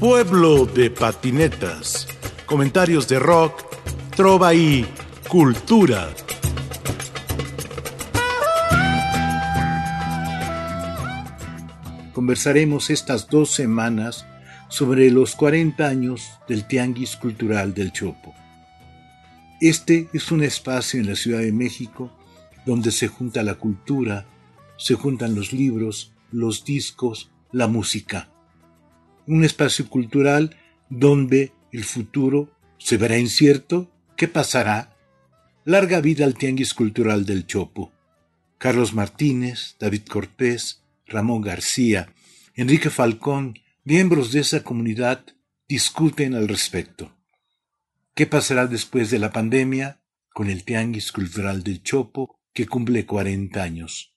Pueblo de patinetas. Comentarios de rock, trova y cultura. Conversaremos estas dos semanas sobre los 40 años del Tianguis Cultural del Chopo. Este es un espacio en la Ciudad de México donde se junta la cultura, se juntan los libros, los discos, la música. Un espacio cultural donde el futuro se verá incierto. ¿Qué pasará? Larga vida al Tianguis Cultural del Chopo. Carlos Martínez, David Cortés, Ramón García, Enrique Falcón, miembros de esa comunidad, discuten al respecto. ¿Qué pasará después de la pandemia con el Tianguis Cultural del Chopo que cumple 40 años?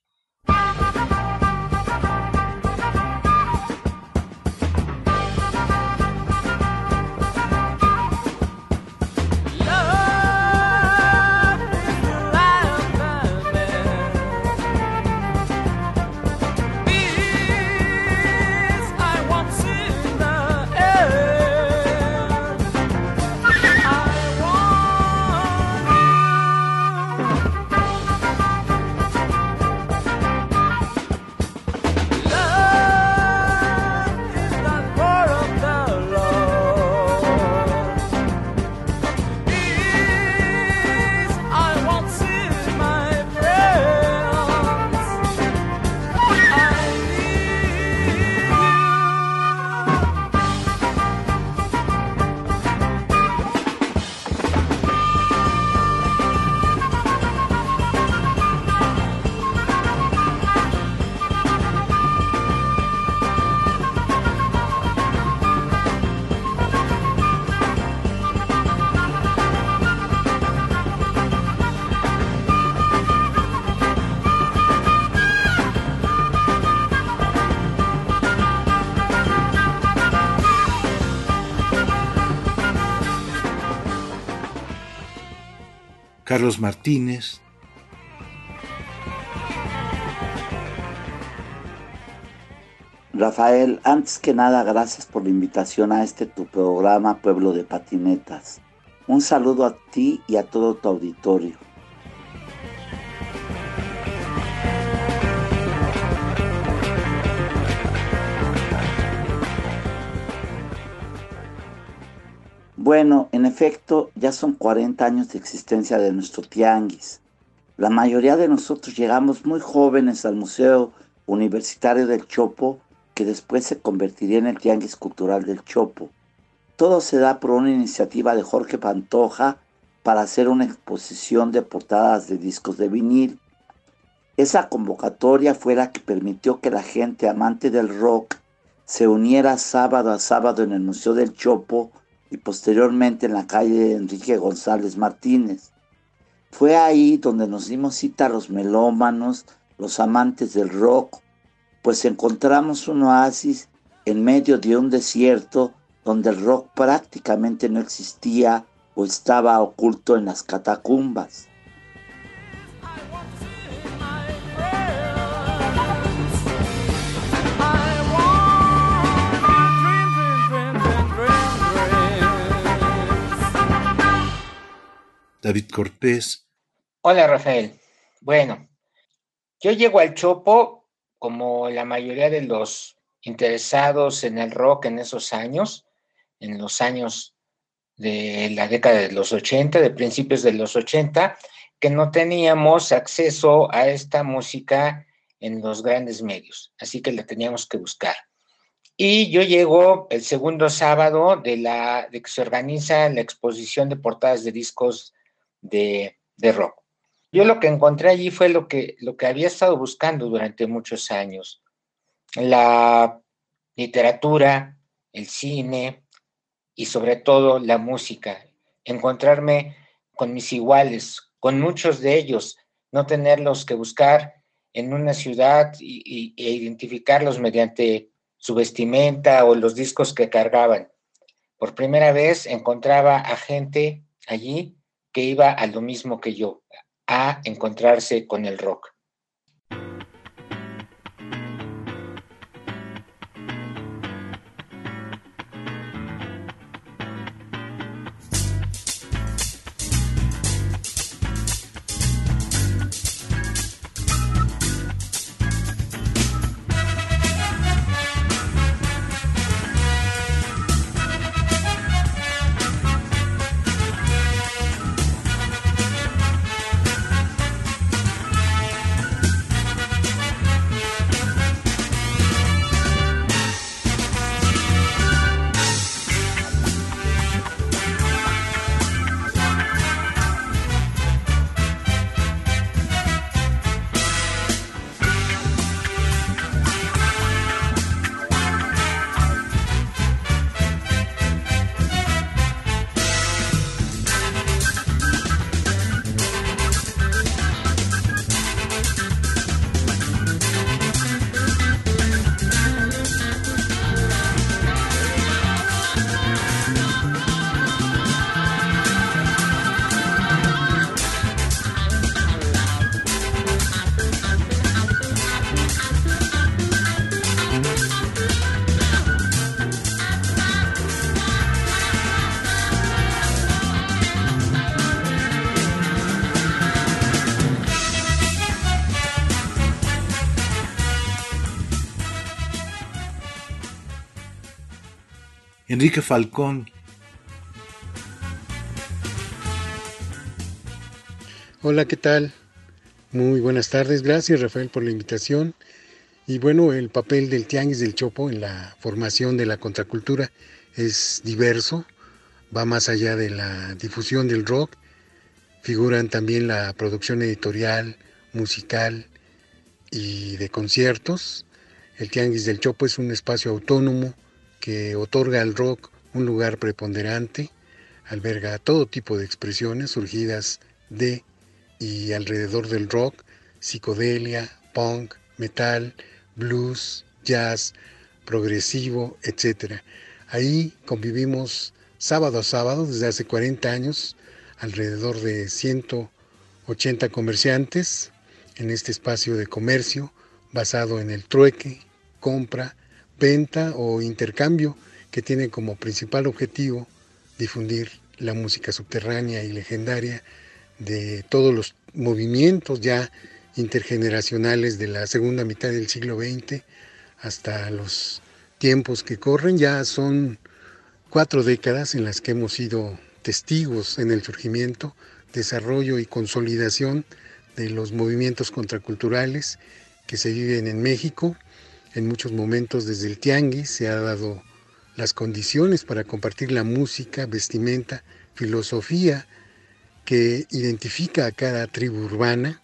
Martínez. Rafael, antes que nada, gracias por la invitación a este tu programa Pueblo de Patinetas. Un saludo a ti y a todo tu auditorio. Bueno, en efecto, ya son 40 años de existencia de nuestro tianguis. La mayoría de nosotros llegamos muy jóvenes al Museo Universitario del Chopo, que después se convertiría en el Tianguis Cultural del Chopo. Todo se da por una iniciativa de Jorge Pantoja para hacer una exposición de portadas de discos de vinil. Esa convocatoria fue la que permitió que la gente amante del rock se uniera sábado a sábado en el Museo del Chopo y posteriormente en la calle Enrique González Martínez. Fue ahí donde nos dimos cita a los melómanos, los amantes del rock, pues encontramos un oasis en medio de un desierto donde el rock prácticamente no existía o estaba oculto en las catacumbas. David Cortés. Hola Rafael. Bueno, yo llego al Chopo como la mayoría de los interesados en el rock en esos años, en los años de la década de los 80, de principios de los 80, que no teníamos acceso a esta música en los grandes medios, así que la teníamos que buscar. Y yo llego el segundo sábado de, la, que se organiza la exposición de portadas de discos de, rock. Yo lo que encontré allí fue lo que, lo que había estado buscando durante muchos años. La literatura, el cine y sobre todo la música. Encontrarme con mis iguales, con muchos de ellos, no tenerlos que buscar en una ciudad y, e identificarlos mediante su vestimenta o los discos que cargaban. Por primera vez encontraba a gente allí que iba a lo mismo que yo, a encontrarse con el rock. Enrique Falcón. Hola, ¿qué tal? Muy buenas tardes. Gracias, Rafael, por la invitación. Y bueno, el papel del Tianguis del Chopo en la formación de la contracultura es diverso, va más allá de la difusión del rock, figuran también la producción editorial, musical y de conciertos. El Tianguis del Chopo es un espacio autónomo que otorga al rock un lugar preponderante, alberga todo tipo de expresiones surgidas de y alrededor del rock, psicodelia, punk, metal, blues, jazz, progresivo, etc. Ahí convivimos sábado a sábado desde hace 40 años, alrededor de 180 comerciantes en este espacio de comercio basado en el trueque, compra, venta o intercambio que tiene como principal objetivo difundir la música subterránea y legendaria de todos los movimientos ya intergeneracionales de la segunda mitad del siglo XX hasta los tiempos que corren. Ya son cuatro décadas en las que hemos sido testigos en el surgimiento, desarrollo y consolidación de los movimientos contraculturales que se viven en México. En muchos momentos desde el tianguis se ha dado las condiciones para compartir la música, vestimenta, filosofía que identifica a cada tribu urbana.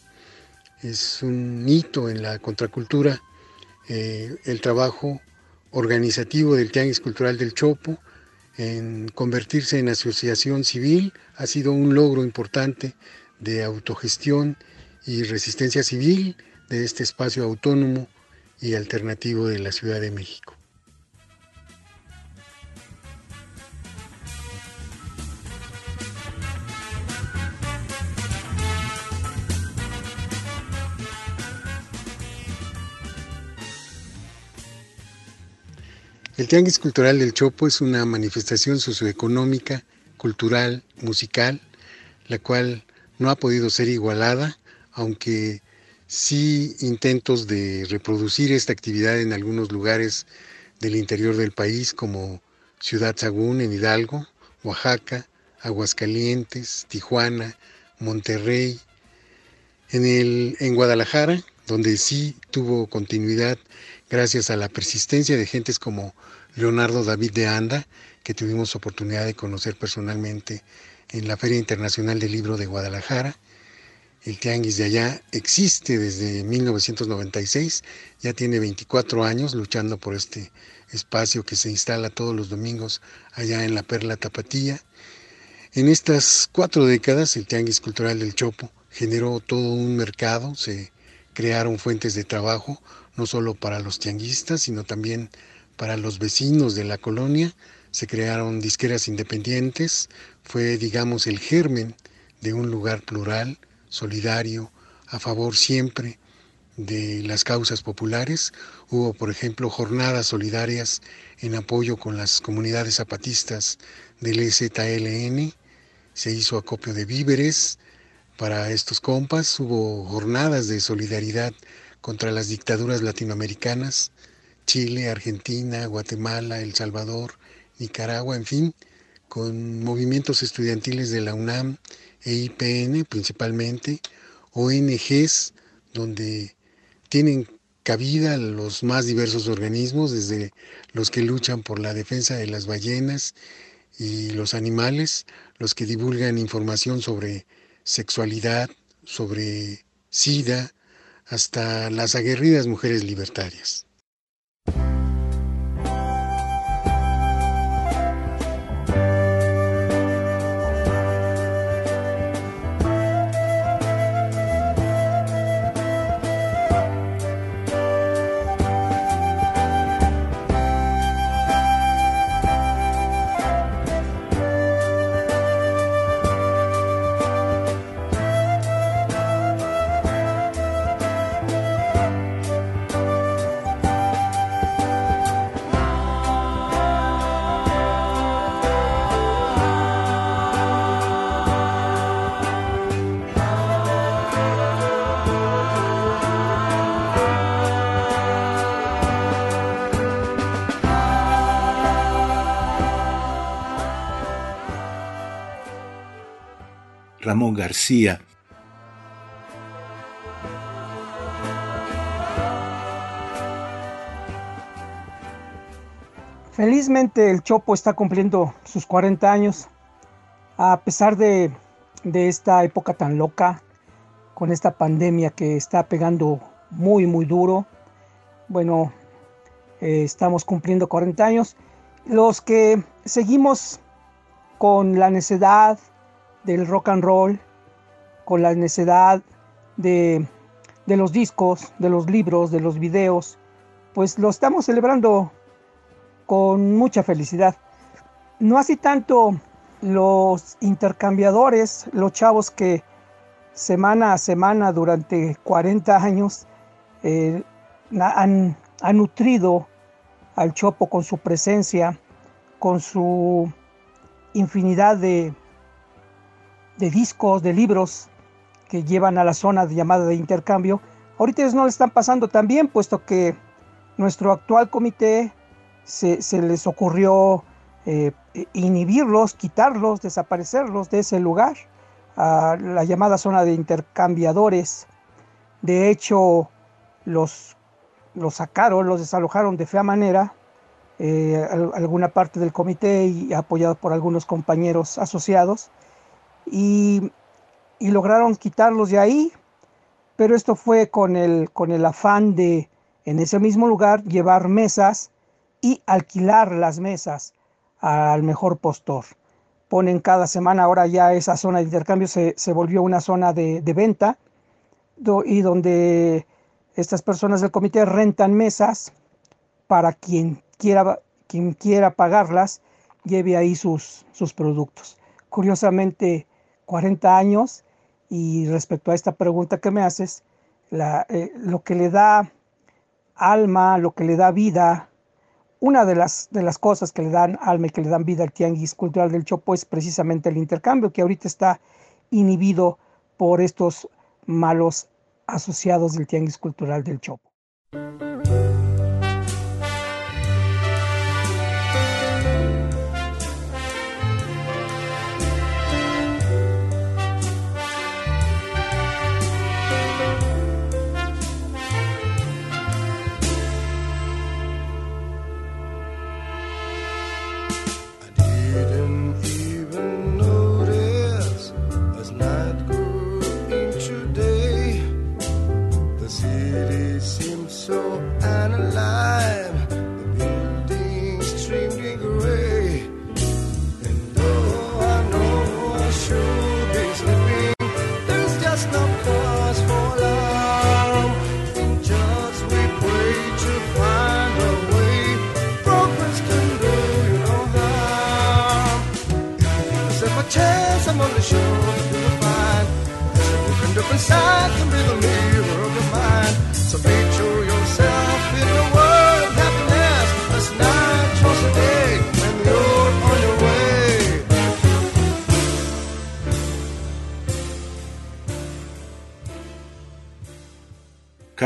Es un hito en la contracultura eh, el trabajo organizativo del Tianguis Cultural del Chopo, en convertirse en asociación civil, ha sido un logro importante de autogestión y resistencia civil de este espacio autónomo y alternativo de la Ciudad de México. El Tianguis Cultural del Chopo es una manifestación socioeconómica, cultural, musical, la cual no ha podido ser igualada, aunque sí intentos de reproducir esta actividad en algunos lugares del interior del país, como Ciudad Sagún en Hidalgo, Oaxaca, Aguascalientes, Tijuana, Monterrey. En, el, en Guadalajara, donde sí tuvo continuidad gracias a la persistencia de gentes como Leonardo David de Anda, que tuvimos oportunidad de conocer personalmente en la Feria Internacional del Libro de Guadalajara. El Tianguis de allá existe desde 1996, ya tiene 24 años luchando por este espacio que se instala todos los domingos allá en la Perla Tapatía. En estas cuatro décadas, el Tianguis Cultural del Chopo generó todo un mercado, se crearon fuentes de trabajo, no solo para los tianguistas, sino también para los vecinos de la colonia. Se crearon disqueras independientes, fue, digamos, el germen de un lugar plural, solidario, a favor siempre de las causas populares. Hubo, por ejemplo, jornadas solidarias en apoyo con las comunidades zapatistas del EZLN. Se hizo acopio de víveres para estos compas. Hubo jornadas de solidaridad contra las dictaduras latinoamericanas, Chile, Argentina, Guatemala, El Salvador, Nicaragua, en fin, con movimientos estudiantiles de la UNAM IPN principalmente, ONGs donde tienen cabida los más diversos organismos, desde los que luchan por la defensa de las ballenas y los animales, los que divulgan información sobre sexualidad, sobre SIDA, hasta las aguerridas mujeres libertarias. García, Felizmente el Chopo está cumpliendo sus 40 años, a pesar de, esta época tan loca, con esta pandemia que está pegando muy, muy duro. Bueno, eh, estamos cumpliendo 40 años. Los que seguimos con la necedad del rock and roll, con la necedad de, de los discos, de los libros, de los videos, pues lo estamos celebrando con mucha felicidad. No así tanto los intercambiadores, los chavos que semana a semana durante 40 años eh, han, nutrido al Chopo con su presencia, con su infinidad de, de discos, de libros que llevan a la zona llamada de intercambio. Ahorita ellos no le están pasando tan bien, puesto que nuestro actual comité se, les ocurrió eh, inhibirlos, quitarlos, desaparecerlos de ese lugar, a la llamada zona de intercambiadores. De hecho, los, los sacaron, los desalojaron de fea manera, eh, alguna parte del comité y apoyado por algunos compañeros asociados, y, lograron quitarlos de ahí, pero esto fue con el, con el afán de, en ese mismo lugar, llevar mesas y alquilar las mesas al mejor postor. Ponen cada semana, ahora ya esa zona de intercambio se, volvió una zona de, venta y donde estas personas del comité rentan mesas para quien quiera, quien quiera pagarlas, lleve ahí sus, sus productos. Curiosamente, 40 años y respecto a esta pregunta que me haces, eh, lo que le da alma, lo que le da vida una de las, de las cosas que le dan alma y que le dan vida al tianguis cultural del Chopo es precisamente el intercambio, que ahorita está inhibido por estos malos asociados del tianguis cultural del Chopo.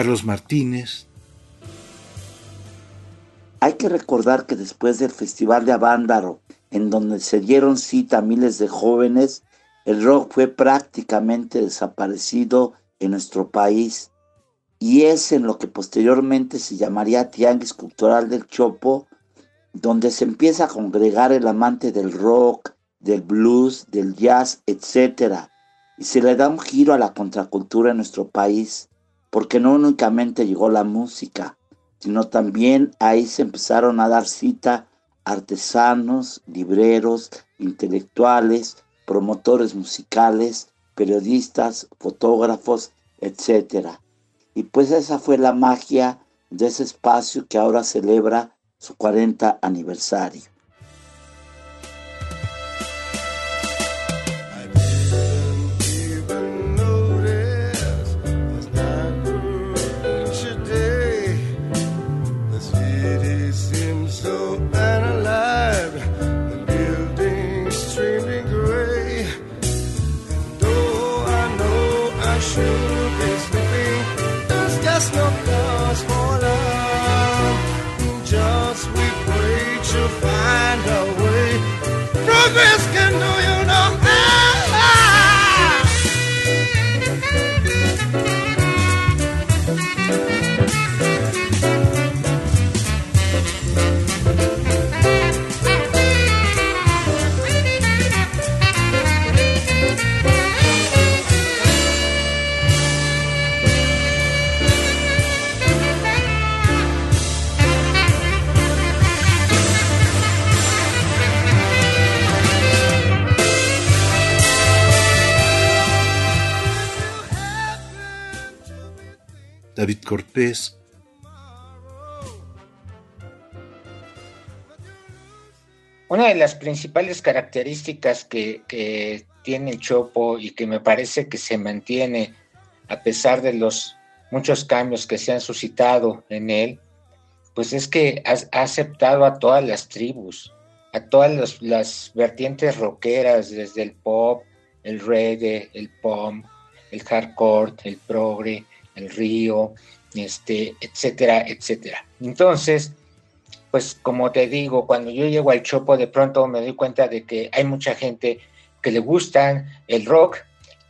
Carlos Martínez. Hay que recordar que después del Festival de Avándaro, en donde se dieron cita a miles de jóvenes, el rock fue prácticamente desaparecido en nuestro país y es en lo que posteriormente se llamaría Tianguis Cultural del Chopo, donde se empieza a congregar el amante del rock, del blues, del jazz, etc. Y se le da un giro a la contracultura en nuestro país porque no únicamente llegó la música, sino también ahí se empezaron a dar cita artesanos, libreros, intelectuales, promotores musicales, periodistas, fotógrafos, etc. Y pues esa fue la magia de ese espacio que ahora celebra su 40 aniversario. shoe fits with. There's just no Una de las principales características que, tiene el Chopo y que me parece que se mantiene a pesar de los muchos cambios que se han suscitado en él, pues es que ha, aceptado a todas las tribus, a todas las vertientes rockeras, desde el pop, el reggae, el pop, el hardcore, el progre, el río, este, etcétera, etcétera. Entonces, pues como te digo, cuando yo llego al Chopo, de pronto me doy cuenta de que hay mucha gente que le gusta el rock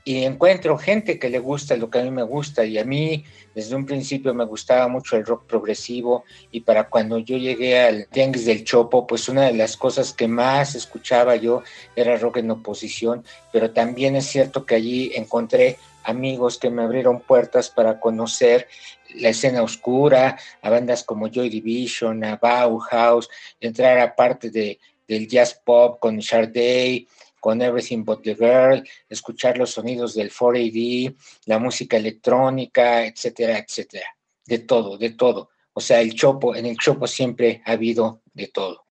y encuentro gente que le gusta lo que a mí me gusta y a mí desde un principio me gustaba mucho el rock progresivo y para cuando yo llegué al Tianguis del Chopo, pues una de las cosas que más escuchaba yo era rock en oposición, pero también es cierto que allí encontré amigos que me abrieron puertas para conocer la escena oscura, a bandas como Joy Division, a Bauhaus, entrar a parte de, del jazz pop con Sharday, con Everything But the Girl, escuchar los sonidos del 4AD, la música electrónica, etcétera, etcétera. De todo, de todo. O sea, el chopo, en el chopo siempre ha habido de todo.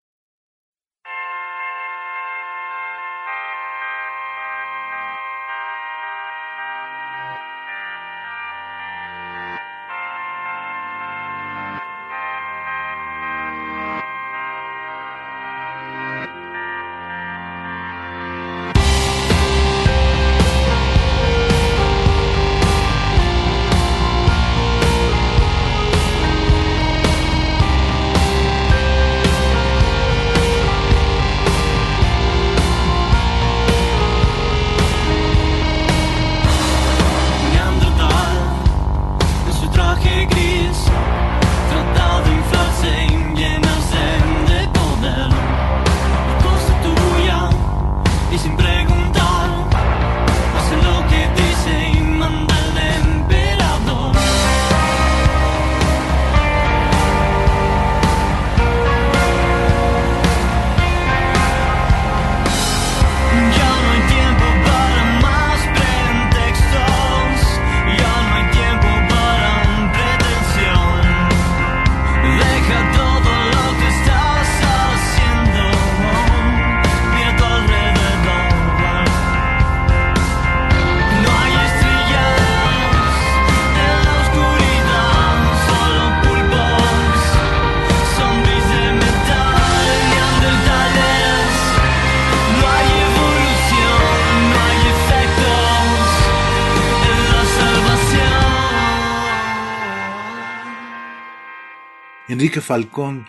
Enrique Falcón.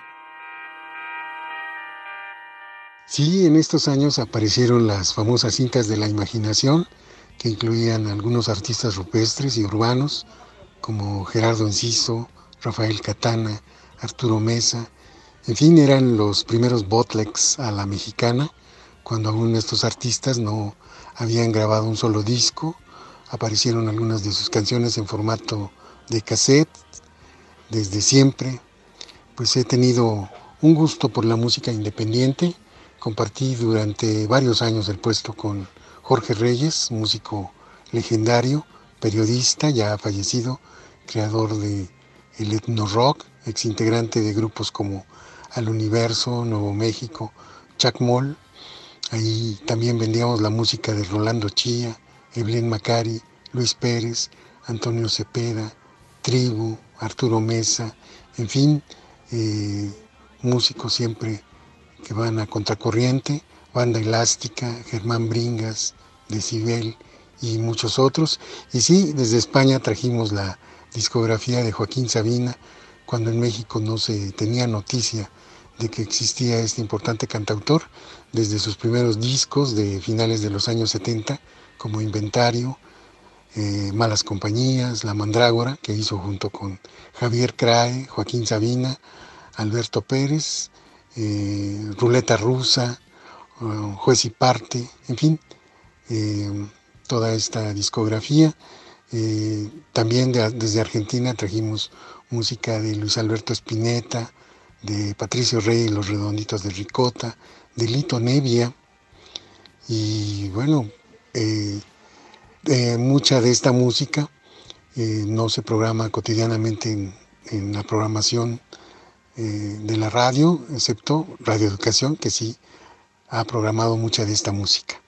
Sí, en estos años aparecieron las famosas cintas de la imaginación, que incluían algunos artistas rupestres y urbanos, como Gerardo Enciso, Rafael Catana, Arturo Mesa, en fin, eran los primeros botlegs a la mexicana, cuando aún estos artistas no habían grabado un solo disco, aparecieron algunas de sus canciones en formato de cassette, desde siempre, pues he tenido un gusto por la música independiente. Compartí durante varios años el puesto con Jorge Reyes, músico legendario, periodista ya fallecido, creador de el etno rock, exintegrante de grupos como Al Universo, Nuevo México, Chacmol. Ahí también vendíamos la música de Rolando Chía, Evelyn Macari, Luis Pérez, Antonio Cepeda, Tribu, Arturo Mesa, en fin, eh, músicos siempre que van a contracorriente, Banda Elástica, Germán Bringas, Decibel y muchos otros. Y sí, desde España trajimos la discografía de Joaquín Sabina, cuando en México no se tenía noticia de que existía este importante cantautor, desde sus primeros discos de finales de los años 70, como Inventario, eh, Malas Compañías, La Mandrágora, que hizo junto con Javier Crae, Joaquín Sabina, Alberto Pérez, eh, Ruleta Rusa, uh, Juez y Parte, en fin, eh, toda esta discografía. también desde Argentina trajimos música de Luis Alberto Spinetta, de Patricio Rey y los Redonditos de Ricota, de Lito Nevia, y bueno, mucha de esta música eh, no se programa cotidianamente en, la programación eh, de la radio, excepto Radio Educación, que sí ha programado mucha de esta música.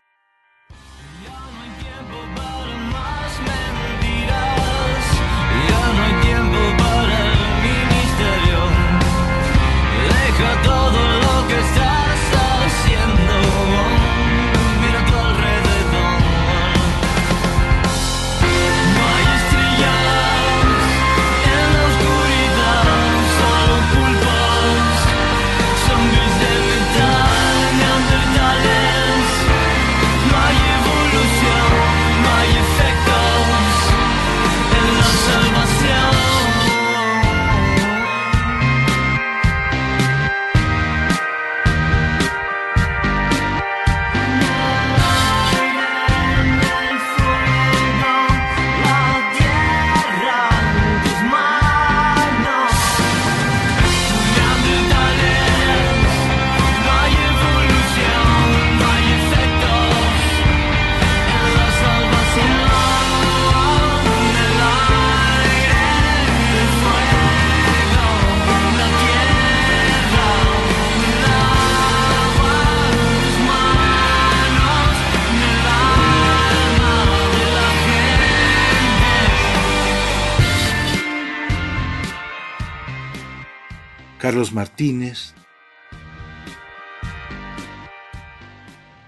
Carlos Martínez.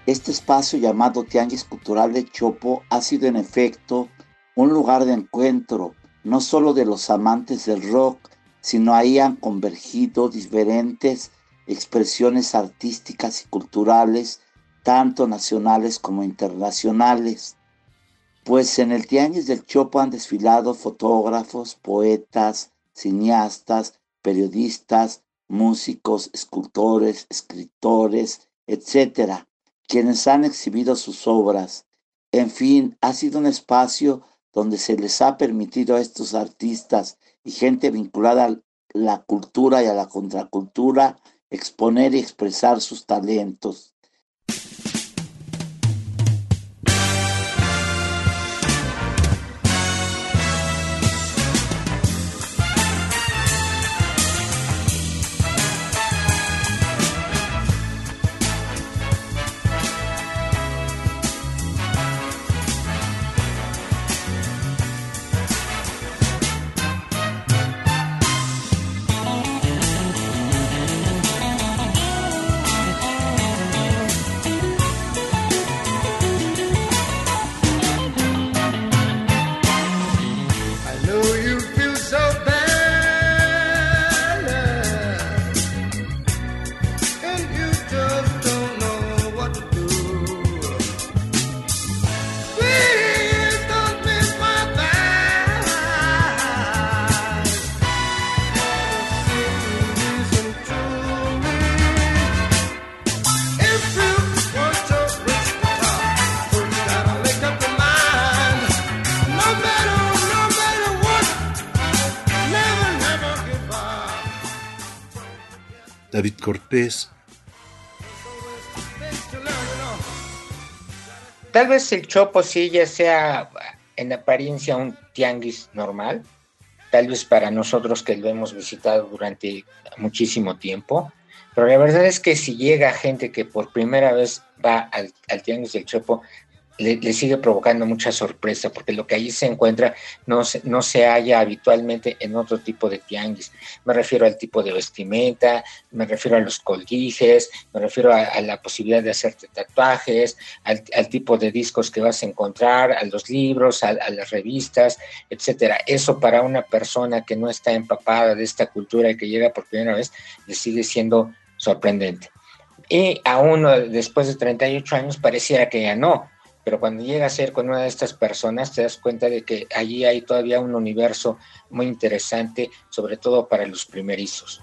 Este espacio llamado Tianguis Cultural de Chopo ha sido en efecto un lugar de encuentro, no solo de los amantes del rock, sino ahí han convergido diferentes expresiones artísticas y culturales, tanto nacionales como internacionales. Pues en el Tianguis del Chopo han desfilado fotógrafos, poetas, cineastas, periodistas, músicos, escultores, escritores, etcétera, quienes han exhibido sus obras. En fin, ha sido un espacio donde se les ha permitido a estos artistas y gente vinculada a la cultura y a la contracultura exponer y expresar sus talentos. David Cortés. Tal vez el Chopo sí ya sea en apariencia un tianguis normal, tal vez para nosotros que lo hemos visitado durante muchísimo tiempo, pero la verdad es que si llega gente que por primera vez va al, tianguis del Chopo, le, sigue provocando mucha sorpresa porque lo que allí se encuentra no se, no se halla habitualmente en otro tipo de tianguis. Me refiero al tipo de vestimenta, me refiero a los colguijes, me refiero a, la posibilidad de hacerte tatuajes, al, tipo de discos que vas a encontrar, a los libros, a, las revistas, etcétera. Eso para una persona que no está empapada de esta cultura y que llega por primera vez, le sigue siendo sorprendente. Y aún después de 38 años pareciera que ya no, pero cuando llega a ser con una de estas personas te das cuenta de que allí hay todavía un universo muy interesante, sobre todo para los primerizos.